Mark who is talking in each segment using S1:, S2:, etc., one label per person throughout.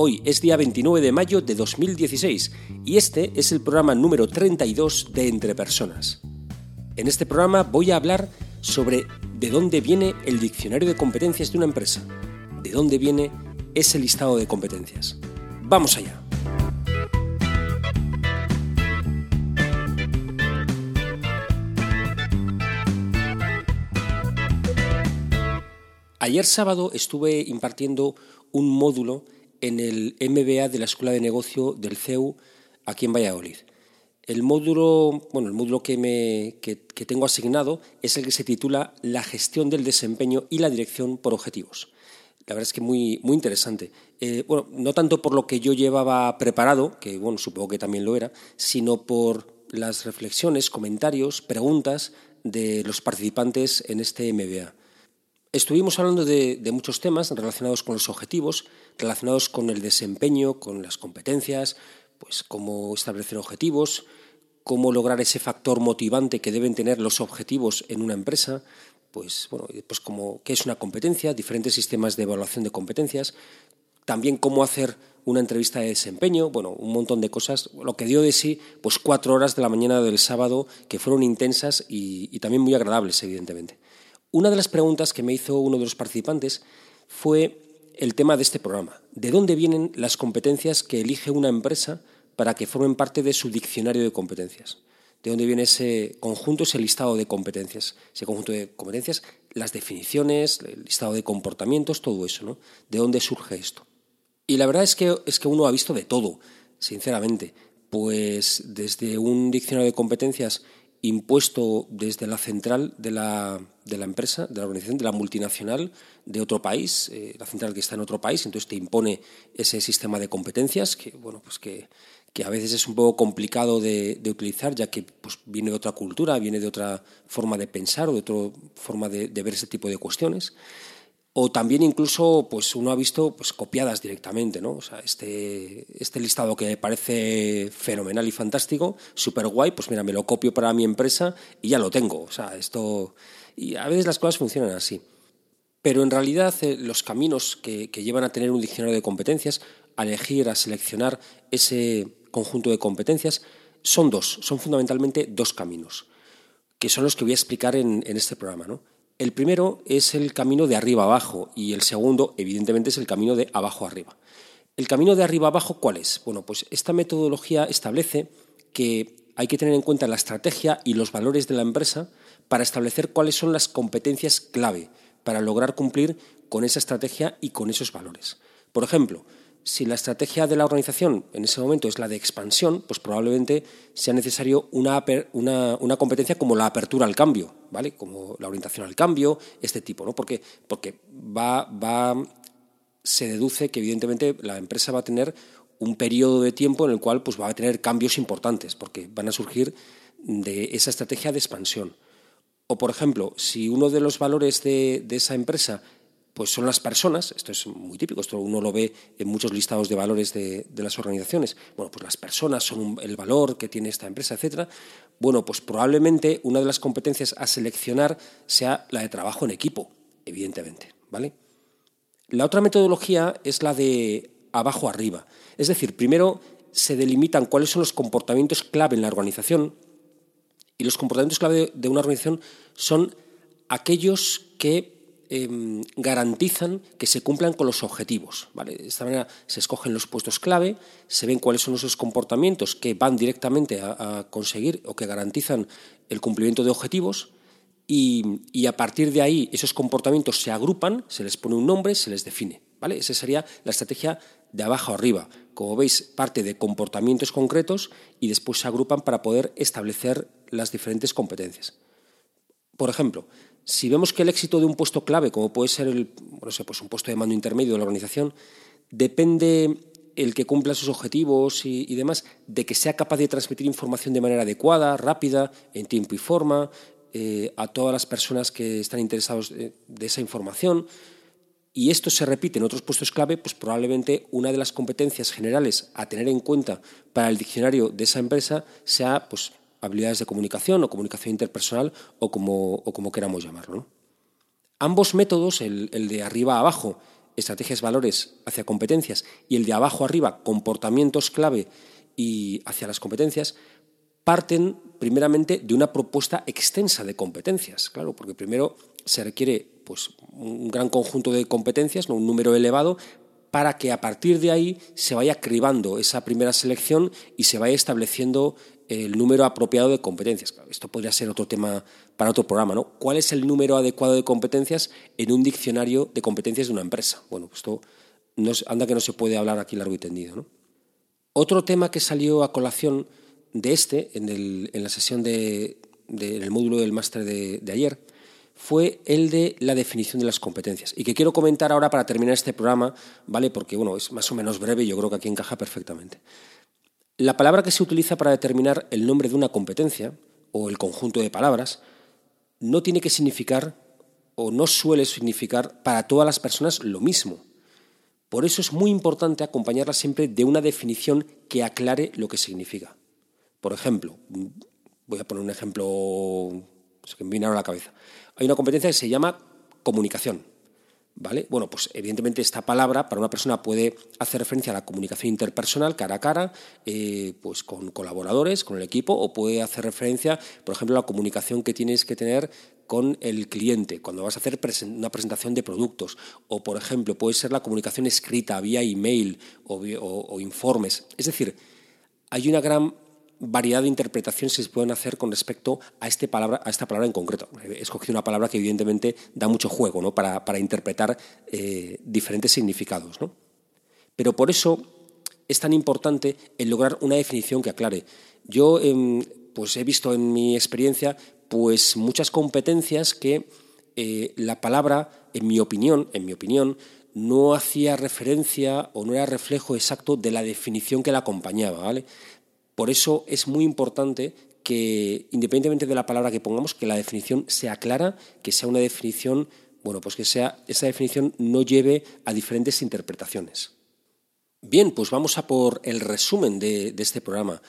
S1: Hoy es día 29 de mayo de 2016 y este es el programa número 32 de Entre Personas. En este programa voy a hablar sobre de dónde viene el diccionario de competencias de una empresa, de dónde viene ese listado de competencias. Vamos allá. Ayer sábado estuve impartiendo un módulo en el MBA de la Escuela de Negocio del CEU aquí en Valladolid. El módulo, bueno, el módulo que, me, que, tengo asignado es el que se titula La gestión del desempeño y la dirección por objetivos. La verdad es que muy, muy interesante. Eh, bueno, no tanto por lo que yo llevaba preparado, que bueno, supongo que también lo era, sino por las reflexiones, comentarios, preguntas de los participantes en este MBA. Estuvimos hablando de, muchos temas relacionados con los objetivos, relacionados con el desempeño, con las competencias, pues cómo establecer objetivos, cómo lograr ese factor motivante que deben tener los objetivos en una empresa, pues bueno, pues como qué es una competencia, diferentes sistemas de evaluación de competencias, también cómo hacer una entrevista de desempeño, bueno, un montón de cosas, lo que dio de sí, pues cuatro horas de la mañana del sábado que fueron intensas y también muy agradables, evidentemente. Una de las preguntas que me hizo uno de los participantes fue el tema de este programa. ¿De dónde vienen las competencias que elige una empresa para que formen parte de su diccionario de competencias? ¿De dónde viene ese conjunto, ese listado de competencias? Ese conjunto de competencias, las definiciones, el listado de comportamientos, todo eso, ¿no? ¿De dónde surge esto? Y la verdad es que, es que uno ha visto de todo, sinceramente. Pues desde un diccionario de competencias impuesto desde la central de la, de la, empresa, de la organización, de la multinacional de otro país, eh, la central que está en otro país, entonces te impone ese sistema de competencias que, bueno, pues que, que a veces es un poco complicado de, de, utilizar, ya que pues, viene de otra cultura, viene de otra forma de pensar o de otra forma de, de ver ese tipo de cuestiones o también incluso pues uno ha visto pues copiadas directamente no o sea este este listado que parece fenomenal y fantástico súper guay pues mira me lo copio para mi empresa y ya lo tengo. O sea esto a veces las cosas funcionan así. Pero en realidad eh, los caminos que, que llevan a tener un diccionario de competencias a elegir a seleccionar ese conjunto de competencias son dos son fundamentalmente dos caminos que son los que voy a explicar en, en este programa no el primero es el camino de arriba abajo y el segundo, evidentemente, es el camino de abajo arriba. ¿El camino de arriba abajo cuál es? Bueno, pues esta metodología establece que hay que tener en cuenta la estrategia y los valores de la empresa para establecer cuáles son las competencias clave para lograr cumplir con esa estrategia y con esos valores. Por ejemplo, si la estrategia de la organización en ese momento es la de expansión, pues probablemente sea necesario una, una, competencia como la apertura al cambio, ¿vale? Como la orientación al cambio, este tipo, ¿no? Porque, porque va, va, se deduce que evidentemente la empresa va a tener un periodo de tiempo en el cual pues, va a tener cambios importantes, porque van a surgir de esa estrategia de expansión. O, por ejemplo, si uno de los valores de, de esa empresa pues son las personas, esto es muy típico, esto uno lo ve en muchos listados de valores de, las organizaciones, bueno, pues las personas son el valor que tiene esta empresa, etcétera. Bueno, pues probablemente una de las competencias a seleccionar sea la de trabajo en equipo, evidentemente, ¿vale? La otra metodología es la de abajo arriba, es decir, primero se delimitan cuáles son los comportamientos clave en la organización y los comportamientos clave de una organización son aquellos que Em, garantizan que se cumplan con los objetivos. De esta manera se escogen los puestos clave, se ven cuáles son esos comportamientos que van directamente a, conseguir o que garantizan el cumplimiento de objetivos y, a partir de ahí esos comportamientos se agrupan, se les pone un nombre, se les define. Esa sería la estrategia de abajo arriba. Como veis, parte de comportamientos concretos y después se agrupan para poder establecer las diferentes competencias. Por ejemplo, si vemos que el éxito de un puesto clave, como puede ser el, no sé, pues un puesto de mando intermedio de la organización, depende el que cumpla sus objetivos y, demás, de que sea capaz de transmitir información de manera adecuada, rápida, en tiempo y forma, eh, a todas las personas que están interesados de, esa información. Y esto se repite en otros puestos clave, pues probablemente una de las competencias generales a tener en cuenta para el diccionario de esa empresa sea pues, habilidades de comunicación o comunicación interpersonal o como, o como queramos llamarlo. Ambos métodos, el, de arriba a abajo, estrategias, valores hacia competencias, y el de abajo arriba, comportamientos clave y hacia las competencias, parten primeramente de una propuesta extensa de competencias, claro, porque primero se requiere pues, un gran conjunto de competencias, ¿no? un número elevado, para que a partir de ahí se vaya cribando esa primera selección y se vaya estableciendo el número apropiado de competencias. Esto podría ser otro tema para otro programa, ¿no? ¿Cuál es el número adecuado de competencias en un diccionario de competencias de una empresa? Bueno, pues esto anda que no se puede hablar aquí largo y tendido, Otro tema que salió a colación de este, en, la sesión de, módulo del máster de, de ayer, fue el de la definición de las competencias y que quiero comentar ahora para terminar este programa, ¿vale? Porque bueno, es más o menos breve y yo creo que aquí encaja perfectamente. La palabra que se utiliza para determinar el nombre de una competencia, o el conjunto de palabras, no tiene que significar o no suele significar para todas las personas lo mismo. Por eso es muy importante acompañarla siempre de una definición que aclare lo que significa. Por ejemplo, voy a poner un ejemplo que me viene a la cabeza. Hay una competencia que se llama comunicación. ¿Vale? Bueno, pues evidentemente esta palabra para una persona puede hacer referencia a la comunicación interpersonal cara a cara, eh, pues con colaboradores, con el equipo, o puede hacer referencia, por ejemplo, a la comunicación que tienes que tener con el cliente cuando vas a hacer una presentación de productos, o por ejemplo puede ser la comunicación escrita vía email o informes. Es decir, hay una gran variedad de interpretaciones se pueden hacer con respecto a, este palabra, a esta palabra en concreto. He escogido una palabra que evidentemente da mucho juego ¿no? para, interpretar eh, diferentes significados. ¿no? Pero por eso es tan importante el lograr una definición que aclare. Yo em, pues he visto en mi experiencia pues muchas competencias que eh, la palabra, en mi opinión, en mi opinión, no hacía referencia o no era reflejo exacto de la definición que la acompañaba, ¿vale? Por eso es muy importante que, independientemente de la palabra que pongamos, que la definición sea clara, que sea una definición, bueno, pues que sea, esa definición no lleve a diferentes interpretaciones. Bien, pues vamos a por el resumen de, este programa.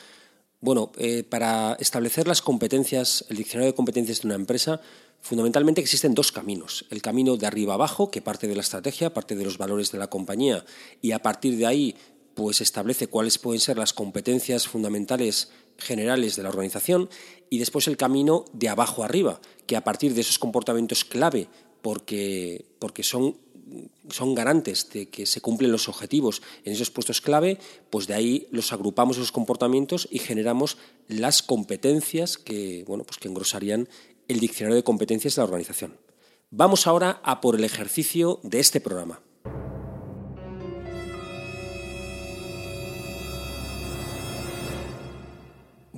S1: Bueno, eh, para establecer las competencias, el diccionario de competencias de una empresa, fundamentalmente existen dos caminos. El camino de arriba abajo, que parte de la estrategia, parte de los valores de la compañía, y a partir de ahí pues establece cuáles pueden ser las competencias fundamentales generales de la organización y después el camino de abajo arriba, que a partir de esos comportamientos clave, porque, porque son, son garantes de que se cumplen los objetivos en esos puestos clave, pues de ahí los agrupamos esos comportamientos y generamos las competencias que, bueno, pues que engrosarían el diccionario de competencias de la organización. Vamos ahora a por el ejercicio de este programa.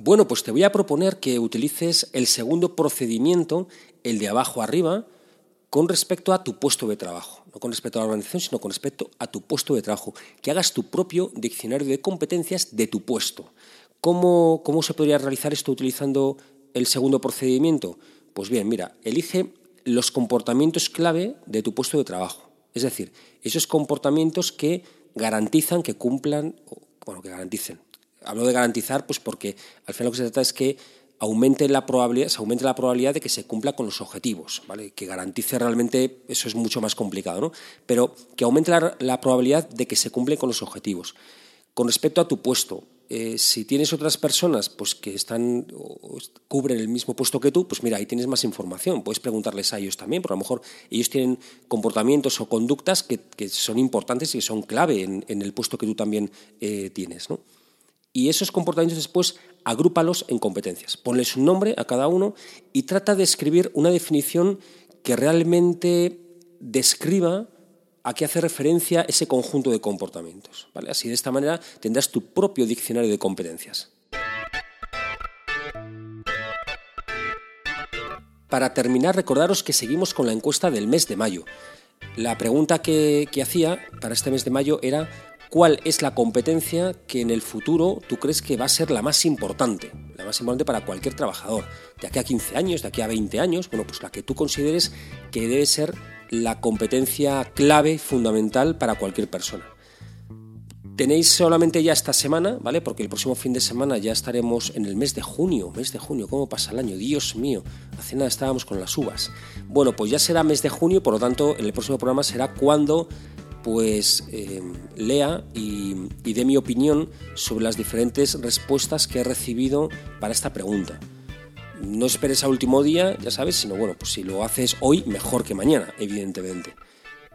S1: Bueno, pues te voy a proponer que utilices el segundo procedimiento, el de abajo arriba, con respecto a tu puesto de trabajo. No con respecto a la organización, sino con respecto a tu puesto de trabajo. Que hagas tu propio diccionario de competencias de tu puesto. ¿Cómo, cómo se podría realizar esto utilizando el segundo procedimiento? Pues bien, mira, elige los comportamientos clave de tu puesto de trabajo. Es decir, esos comportamientos que garantizan que cumplan, bueno, que garanticen, hablo de garantizar, pues porque al final lo que se trata es que aumente la probabilidad, se aumente la probabilidad de que se cumpla con los objetivos, ¿vale? Que garantice realmente, eso es mucho más complicado, ¿no? Pero que aumente la, probabilidad de que se cumplen con los objetivos. Con respecto a tu puesto, eh, si tienes otras personas pues, que están o cubren el mismo puesto que tú, pues mira, ahí tienes más información. Puedes preguntarles a ellos también, porque a lo mejor ellos tienen comportamientos o conductas que, son importantes y que son clave en, el puesto que tú también eh, tienes. ¿no? Y esos comportamientos después agrúpalos en competencias. Ponles un nombre a cada uno y trata de escribir una definición que realmente describa a qué hace referencia ese conjunto de comportamientos. ¿vale? Así de esta manera tendrás tu propio diccionario de competencias. Para terminar, recordaros que seguimos con la encuesta del mes de mayo. La pregunta que, que hacía para este mes de mayo era cuál es la competencia que en el futuro tú crees que va a ser la más importante, la más importante para cualquier trabajador, de aquí a 15 años, de aquí a 20 años, bueno, pues la que tú consideres que debe ser la competencia clave, fundamental para cualquier persona. Tenéis solamente ya esta semana, ¿vale? Porque el próximo fin de semana ya estaremos en el mes de junio. Mes de junio, ¿cómo pasa el año? Dios mío, hace nada estábamos con las uvas. Bueno, pues ya será mes de junio, por lo tanto, el próximo programa será cuando pues eh, lea y, dé mi opinión sobre las diferentes respuestas que he recibido para esta pregunta. No esperes al último día, ya sabes, sino bueno, pues si lo haces hoy, mejor que mañana, evidentemente.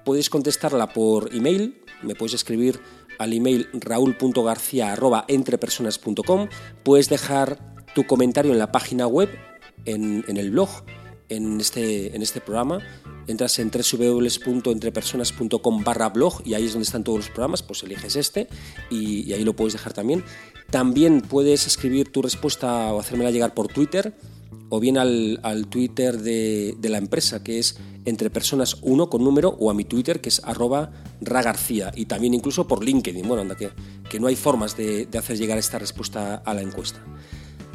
S1: Puedes contestarla por email, me puedes escribir al email raúl.garcía.entrepersonas.com, puedes dejar tu comentario en la página web, en, el blog, en este, en este programa. Entras en www.entrepersonas.com barra blog y ahí es donde están todos los programas, pues eliges este y, ahí lo puedes dejar también. También puedes escribir tu respuesta o hacérmela llegar por Twitter o bien al, Twitter de, la empresa que es entre personas 1 con número o a mi Twitter que es arroba ragarcía y también incluso por LinkedIn. Bueno, anda que, que no hay formas de, de hacer llegar esta respuesta a la encuesta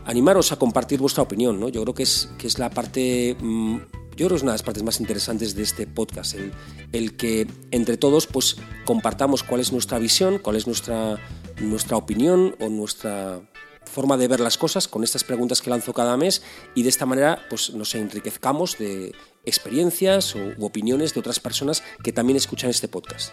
S1: animaros a compartir vuestra opinión, ¿no? Yo creo que es, que es la parte, mm, yo creo que es una de las partes más interesantes de este podcast, el, el, que entre todos pues compartamos cuál es nuestra visión, cuál es nuestra, nuestra opinión o nuestra forma de ver las cosas con estas preguntas que lanzo cada mes y de esta manera pues nos enriquezcamos de experiencias u opiniones de otras personas que también escuchan este podcast.